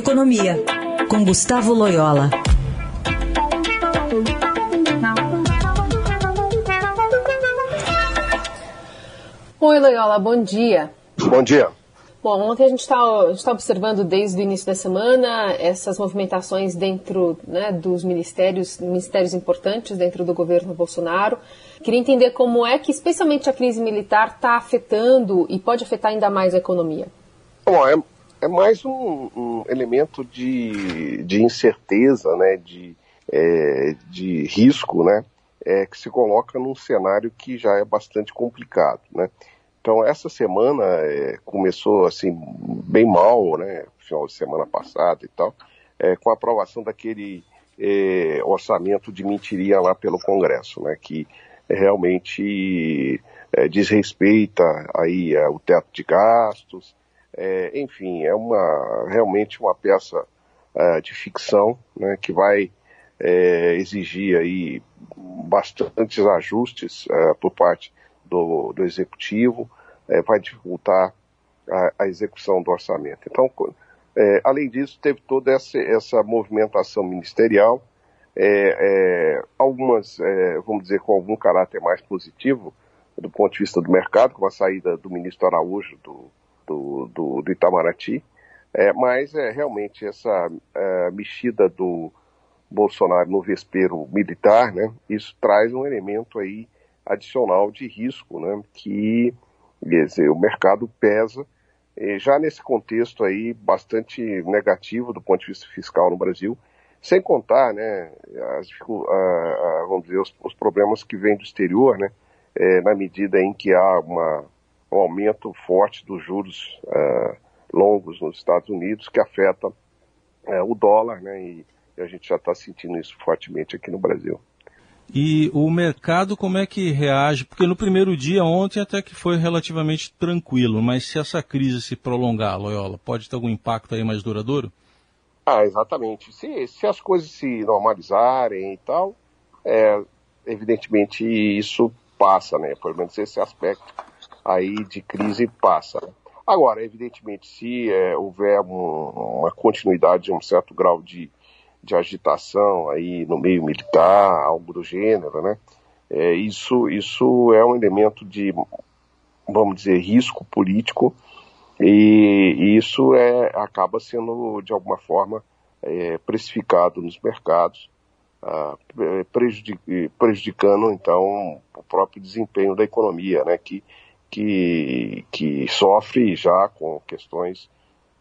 Economia, com Gustavo Loyola. Oi, Loyola, bom dia. Bom dia. Bom, ontem a gente está tá observando desde o início da semana essas movimentações dentro né, dos ministérios, ministérios importantes dentro do governo Bolsonaro. Queria entender como é que, especialmente a crise militar, está afetando e pode afetar ainda mais a economia. Bom, é, é mais um, um, elemento de, de incerteza, né, de, é, de risco, né, é, que se coloca num cenário que já é bastante complicado, né. Então essa semana é, começou assim bem mal, né, final de semana passada e tal, é, com a aprovação daquele é, orçamento de mentiria lá pelo Congresso, né, que realmente é, desrespeita aí o teto de gastos, é, enfim, é uma realmente uma peça é, de ficção, né, que vai exigir aí bastantes ajustes por parte do, do executivo, é, vai dificultar a, a, execução do orçamento. Então, é, além disso, teve toda essa, essa movimentação ministerial, é, é algumas, é, vamos dizer, com algum caráter mais positivo do ponto de vista do mercado, com a saída do ministro Araújo do, do, do, do Itamaraty, é, mas é realmente essa mexida do Bolsonaro no vespeiro militar, né, isso traz um elemento aí adicional de risco, né, que dizer, o mercado pesa, já nesse contexto aí bastante negativo do ponto de vista fiscal no Brasil, sem contar, né, as, a, a, vamos dizer, os, os, problemas que vêm do exterior, né, é, na medida em que há uma, um aumento forte dos juros uh, longos nos Estados Unidos, que afeta uh, o dólar, né, e, e a gente já está sentindo isso fortemente aqui no Brasil. E o mercado como é que reage? Porque no primeiro dia, ontem, até que foi relativamente tranquilo, mas se essa crise se prolongar, Loyola, pode ter algum impacto aí mais duradouro? Ah, exatamente. Se, se as coisas se normalizarem e tal, é, evidentemente isso passa, né? Pelo menos esse aspecto aí de crise passa. Agora, evidentemente, se é, houver um, uma continuidade de um certo grau de de agitação aí no meio militar, algo do gênero, né? É, isso, isso é um elemento de, vamos dizer, risco político e, e isso é, acaba sendo, de alguma forma, é, precificado nos mercados, ah, prejudicando, então, o próprio desempenho da economia, né? Que, que, que sofre já com questões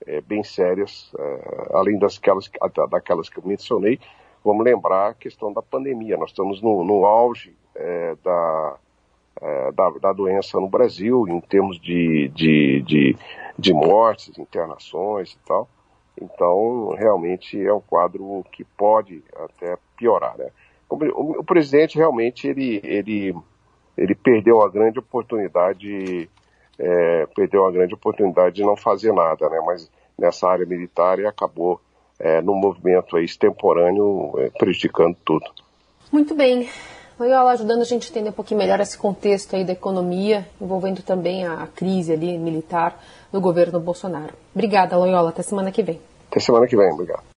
é, bem sérias, é, além das, daquelas que eu mencionei. Vamos lembrar a questão da pandemia. Nós estamos no, no auge é, da, é, da, da, doença no Brasil, em termos de, de, de, de mortes, internações e tal. Então, realmente é um quadro que pode até piorar. Né? O, o, presidente realmente ele, ele, ele perdeu a grande oportunidade é, perdeu a grande oportunidade de não fazer nada, né? Mas nessa área militar e acabou é, num movimento extemporâneo é, prejudicando tudo. Muito bem. Loyola ajudando a gente a entender um pouquinho melhor esse contexto aí da economia, envolvendo também a, a crise ali militar no governo Bolsonaro. Obrigada, Loyola. Até semana que vem. Até semana que vem. Obrigado.